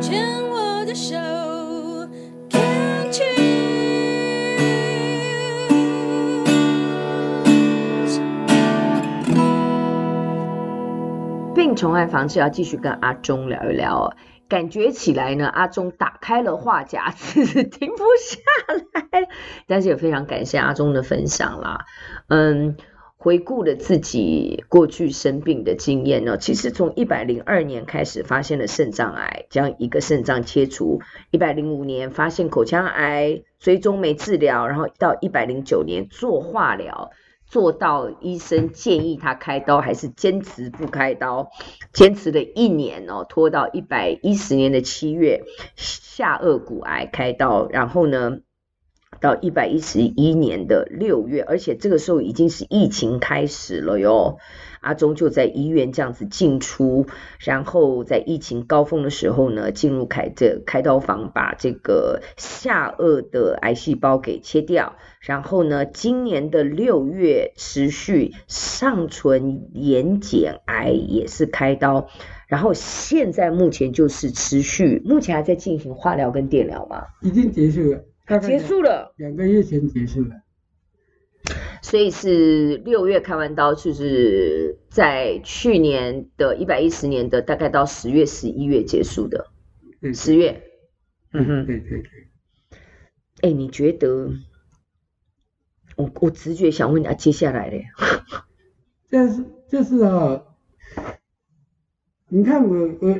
牵我的手，Can't you？病虫害防治要继续跟阿中聊一聊哦。感觉起来呢，阿中打开了话匣子，停不下来。但是也非常感谢阿中的分享啦。嗯，回顾了自己过去生病的经验呢，其实从一百零二年开始发现了肾脏癌，将一个肾脏切除；一百零五年发现口腔癌，追踪没治疗，然后到一百零九年做化疗。做到医生建议他开刀，还是坚持不开刀？坚持了一年哦，拖到一百一十年的七月，下颚骨癌开刀，然后呢，到一百一十一年的六月，而且这个时候已经是疫情开始了哟。阿中就在医院这样子进出，然后在疫情高峰的时候呢，进入开这开刀房，把这个下颚的癌细胞给切掉。然后呢，今年的六月持续上唇眼睑癌也是开刀。然后现在目前就是持续，目前还在进行化疗跟电疗吗？已经结束了，结束了，两个月前结束了。所以是六月开完刀，就是在去年的一百一十年的大概到十月十一月结束的。对，十月。嗯哼，对对对。哎，你觉得？我我直觉想问你啊，接下来嘞？这是就是啊，你看我我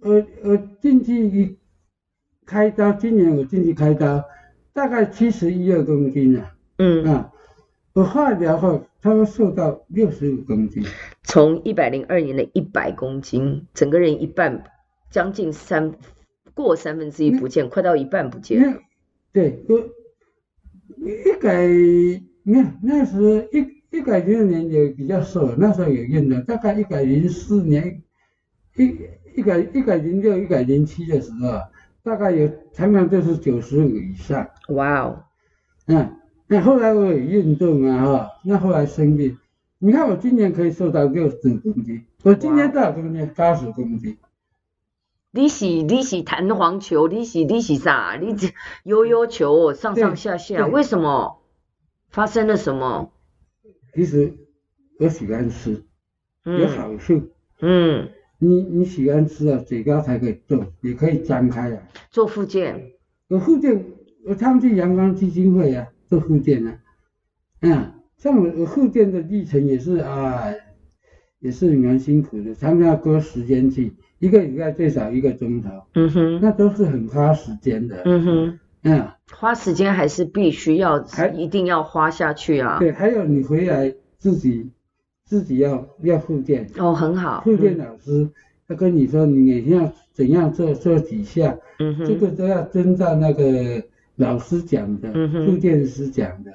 我我进去开刀，今年我进去开刀，大概七十一二公斤啊。嗯啊。我化疗后，他会瘦到六十五公斤，从一百零二年的一百公斤，整个人一半，将近三过三分之一不见，快到一半不见。对，我一改，你看那时一一改零二年也比较瘦，那时候也运动，大概一改零四年，一一改一改零六一改零七的时候，大概有常常就是九十五以上。哇哦，嗯。那后来我有运动啊，哈，那后来生病，你看我今年可以瘦到六十公斤，我今年多少公斤？八十公斤。你是你是弹簧球，你是你是啥？你悠悠球上上下下，为什么？发生了什么？其实我喜欢吃，有好处。嗯。你你喜欢吃啊，嘴巴才可以动，也可以张开啊。做复健。我复健，我他们去阳光基金会啊。做复健啊，嗯，像我我复健的历程也是啊，也是蛮辛苦的，常常要割时间去，一个礼拜最少一个钟头，嗯哼，那都是很花时间的，嗯哼，嗯，花时间还是必须要，还一定要花下去啊，对，还有你回来自己自己要要复健，哦，很好，复健老师他跟你说你每天要怎样做做几下，嗯哼，这个都要遵照那个。老师讲的，嗯复健师讲的。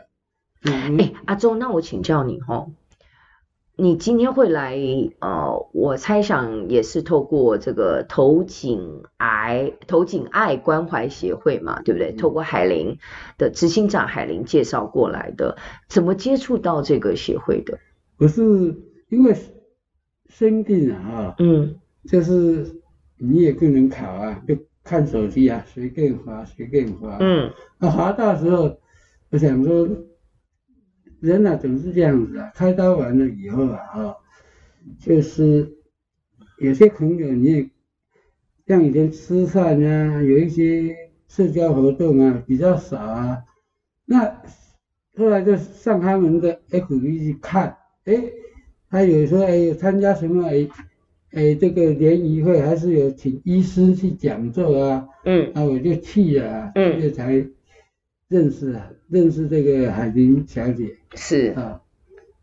哎、嗯欸，阿忠，那我请教你哦，你今天会来，呃，我猜想也是透过这个头颈癌、头颈爱关怀协会嘛，对不对？嗯、透过海玲的执行长海玲介绍过来的，怎么接触到这个协会的？我是因为生病啊，嗯，就是你也不能考啊，就。看手机啊，随便滑，随便滑。嗯，那滑到时候，我想说，人啊总是这样子啊。开刀完了以后啊，啊，就是有些朋友你也像以前吃饭啊，有一些社交活动啊比较少啊。那后来就上他们的 FB 去看，哎，他有时候哎参加什么哎。哎，这个联谊会还是有请医师去讲座啊，嗯，那我就去了，嗯，这才认识啊，认识这个海玲小姐，是啊，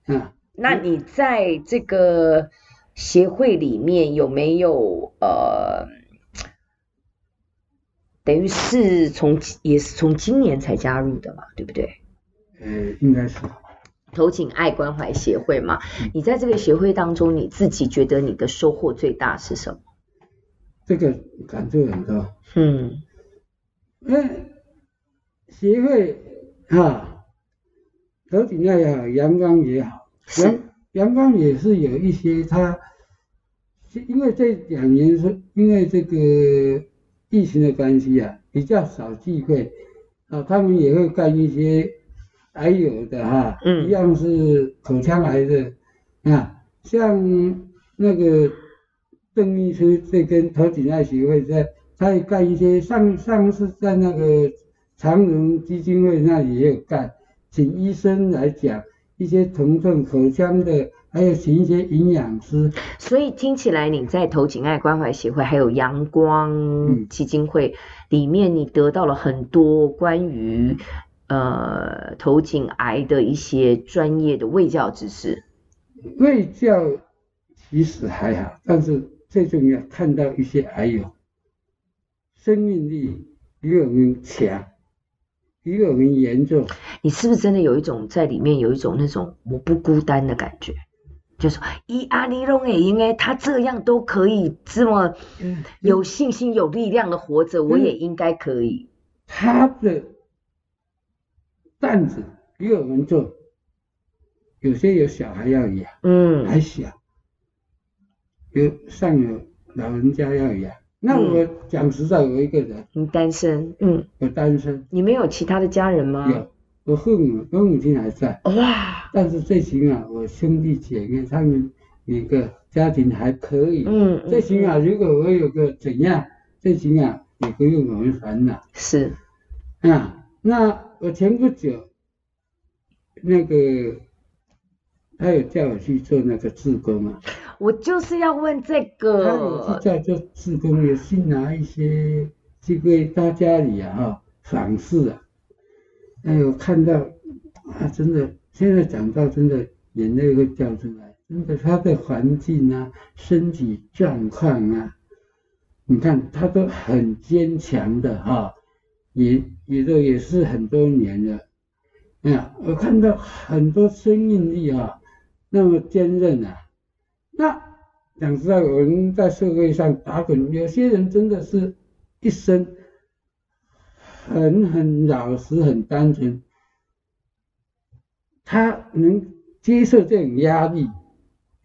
啊，那你在这个协会里面有没有呃，等于是从也是从今年才加入的嘛，对不对？呃，应该是。头颈爱关怀协会嘛，你在这个协会当中，你自己觉得你的收获最大是什么？这个感触很多。嗯，那协会啊，头颈爱也好，阳光也好，阳阳光也是有一些它，因为这两年是因为这个疫情的关系啊，比较少聚会，啊，他们也会干一些癌友的哈，嗯，一样是口腔癌的，啊，像那个邓医师这跟头颈癌协会在，他也干一些上上次在那个长荣基金会那里也有干，请医生来讲一些疼痛口腔的。还有请一些营养师，所以听起来你在头颈爱关怀协会还有阳光基金会里面，你得到了很多关于呃头颈癌的一些专业的卫教知识。卫教其实还好，但是最重要看到一些癌友生命力比我们强，比我们严重。你是不是真的有一种在里面有一种那种我不孤单的感觉？就说伊阿尼龙诶，应该他这样都可以这么有信心、有力量的活着，我也应该可以。他的担子比我们重，有些有小孩要养，嗯，还小，有上有老人家要养。那我讲实在，我一个人，你单身，嗯，我单身。你没有其他的家人吗？有。我父母，我母亲还在，哇！但是最起码我兄弟姐妹他们一个家庭还可以，嗯，最起码如果我有个怎样，最起码也不用我们烦恼。是，啊，那我前不久，那个他有叫我去做那个志工啊，我就是要问这个，他有去叫做志工，也是拿一些去给大家里啊访视啊。哎呦，看到啊，真的，现在讲到真的，眼泪会掉出来。真的，他的环境啊，身体状况啊，你看他都很坚强的哈，也也都也是很多年了。哎呀，我看到很多生命力啊，那么坚韧啊。那讲实在，我们在社会上打滚，有些人真的是一生。很很老实，很单纯，他能接受这种压力，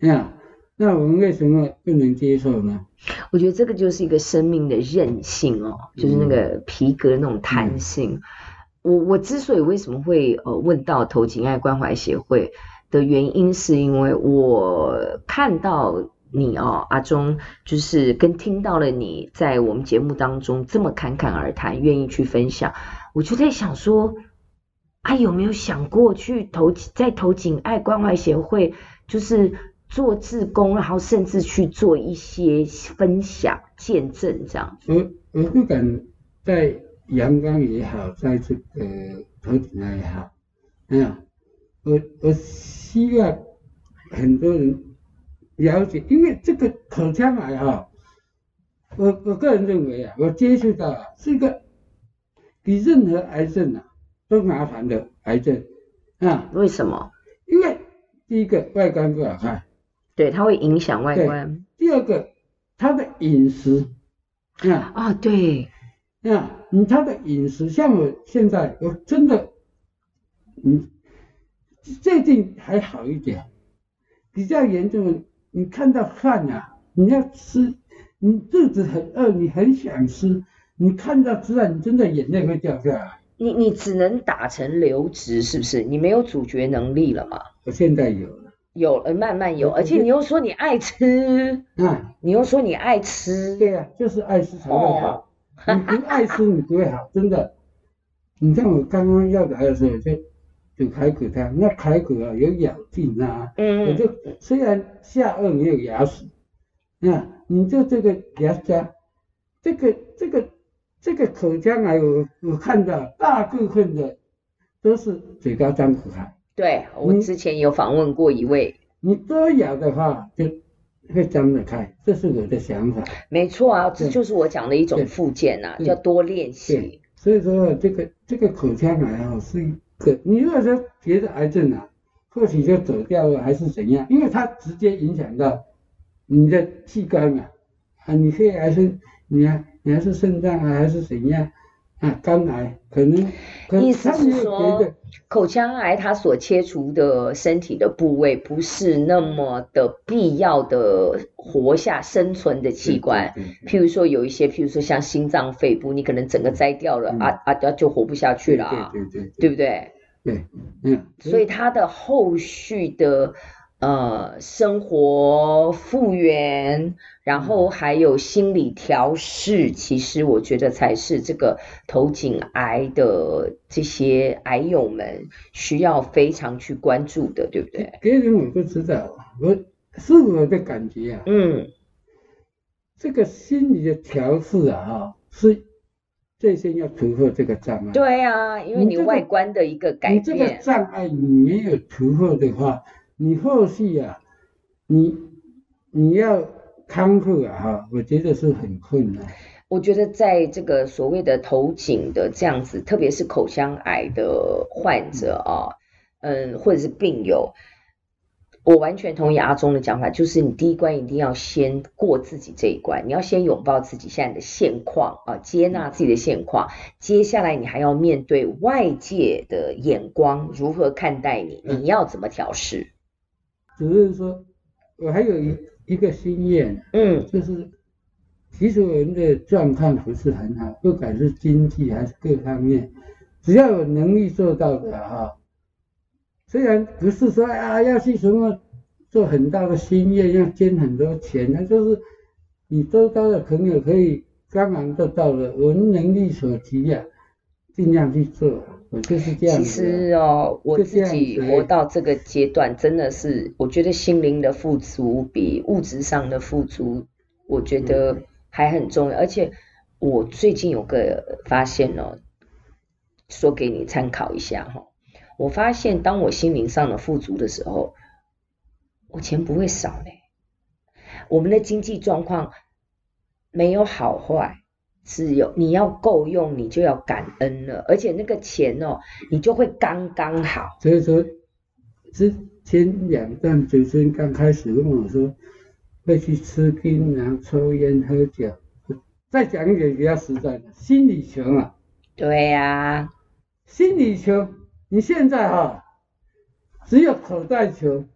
啊，那我们为什么不能接受呢？我觉得这个就是一个生命的韧性哦，就是那个皮革的那种弹性。嗯、我我之所以为什么会呃问到头颈爱关怀协会的原因，是因为我看到。你哦，阿中，就是跟听到了你在我们节目当中这么侃侃而谈，愿意去分享，我就在想说，啊，有没有想过去投在投颈爱关怀协会，就是做志工，然后甚至去做一些分享、见证这样子。我我不敢在阳光也好，在这个头颈爱也好，嗯，我我希望很多人。了解，因为这个口腔癌哈，我我个人认为啊，我接触到啊，是一个比任何癌症啊都麻烦的癌症啊。为什么？因为第一个外观不好看，对，它会影响外观。第二个，他的饮食啊啊，对啊，你他的饮食，像我现在我真的，嗯，最近还好一点，比较严重的。你看到饭啊，你要吃，你肚子很饿，你很想吃，你看到吃饭，你真的眼泪会掉下来。你你只能打成流质，是不是？你没有咀嚼能力了吗？我现在有了，有了，慢慢有，而且你又说你爱吃，啊，你又说你爱吃，对呀、啊，就是爱吃才会好。哦、你不爱吃，你不会好，真的。你像我刚刚要来的时候就。就排骨汤，那排骨啊有咬劲啊，嗯，我就虽然下颚没有牙齿，啊，你就这个牙尖，这个这个这个口腔癌，我我看到大部分的都是嘴巴张不开。对，我之前有访问过一位，你多咬的话就会张得开，这是我的想法。没错啊，这就是我讲的一种复健呐，叫多练习。所以说这个这个口腔癌啊是。一个你如果说别的癌症啊，或许就走掉了，还是怎样？因为它直接影响到你的器官嘛，啊，你可以还是你啊，你还是肾脏啊，还是怎样？啊，肝癌可能，意思是说，口腔癌它所切除的身体的部位不是那么的必要的活下生存的器官，譬如说有一些，譬如说像心脏、肺部，你可能整个摘掉了，嗯、啊啊，就活不下去了啊，对，对，对不对？对，嗯，所以它的后续的。呃，生活复原，然后还有心理调试，其实我觉得才是这个头颈癌的这些癌友们需要非常去关注的，对不对？别人我不知道，我是我的感觉啊。嗯，这个心理的调试啊，哈，是最先要突破这个障碍。对啊，因为你外观的一个改变，你这个障碍你没有突破的话。你后续啊，你你要康复啊，哈，我觉得是很困难。我觉得在这个所谓的头颈的这样子，特别是口腔癌的患者啊，嗯，或者是病友，我完全同意阿中的讲法，就是你第一关一定要先过自己这一关，你要先拥抱自己现在的现况啊，接纳自己的现况，接下来你还要面对外界的眼光如何看待你，你要怎么调适？只是说，我还有一一个心愿，嗯，就是其实我们的状况不是很好，不管是经济还是各方面，只要有能力做到的哈，虽然不是说啊要去什么做很大的心愿，要捐很多钱，那就是你周遭的朋友可以帮忙做到的，我们能力所及呀，尽量去做。我就是这样。其实哦，我自己活到这个阶段，真的是我觉得心灵的富足比物质上的富足，我觉得还很重要。而且我最近有个发现哦，说给你参考一下哈。我发现当我心灵上的富足的时候，我钱不会少嘞。我们的经济状况没有好坏。只有你要够用，你就要感恩了，而且那个钱哦，你就会刚刚好。所以说，之前两段主持人刚开始跟我说会去吃槟榔、抽烟、喝酒，再讲一点比较实在的，心理穷啊。对呀、啊，心理穷，你现在哈、哦，只有口袋穷，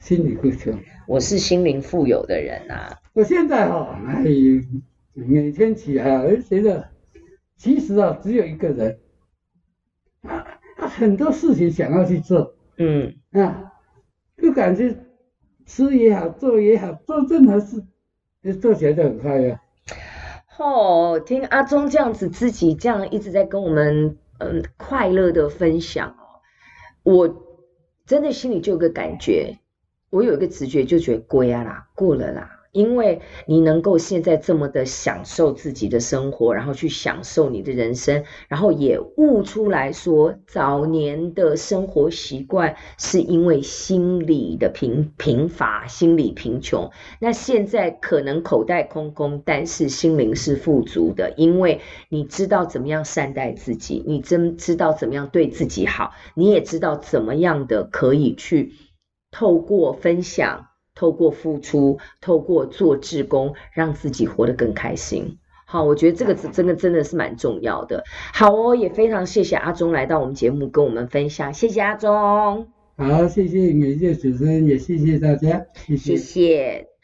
心里不穷。我是心灵富有的人啊。我现在哈、哦，哎。每天起来啊，我就觉得其实啊，只有一个人，啊，他很多事情想要去做，嗯啊，不管是吃也好，做也好，做任何事，就做起来就很快乐。哦，听阿忠这样子自己这样一直在跟我们嗯快乐的分享哦，我真的心里就有个感觉，我有一个直觉，就觉得过啊啦，过了啦。因为你能够现在这么的享受自己的生活，然后去享受你的人生，然后也悟出来说，早年的生活习惯是因为心理的贫贫乏、心理贫穷。那现在可能口袋空空，但是心灵是富足的，因为你知道怎么样善待自己，你真知道怎么样对自己好，你也知道怎么样的可以去透过分享。透过付出，透过做志工，让自己活得更开心。好，我觉得这个真的真的是蛮重要的。好哦，也非常谢谢阿忠来到我们节目跟我们分享，谢谢阿忠。好，谢谢每一位主持人，也谢谢大家，谢谢。谢谢。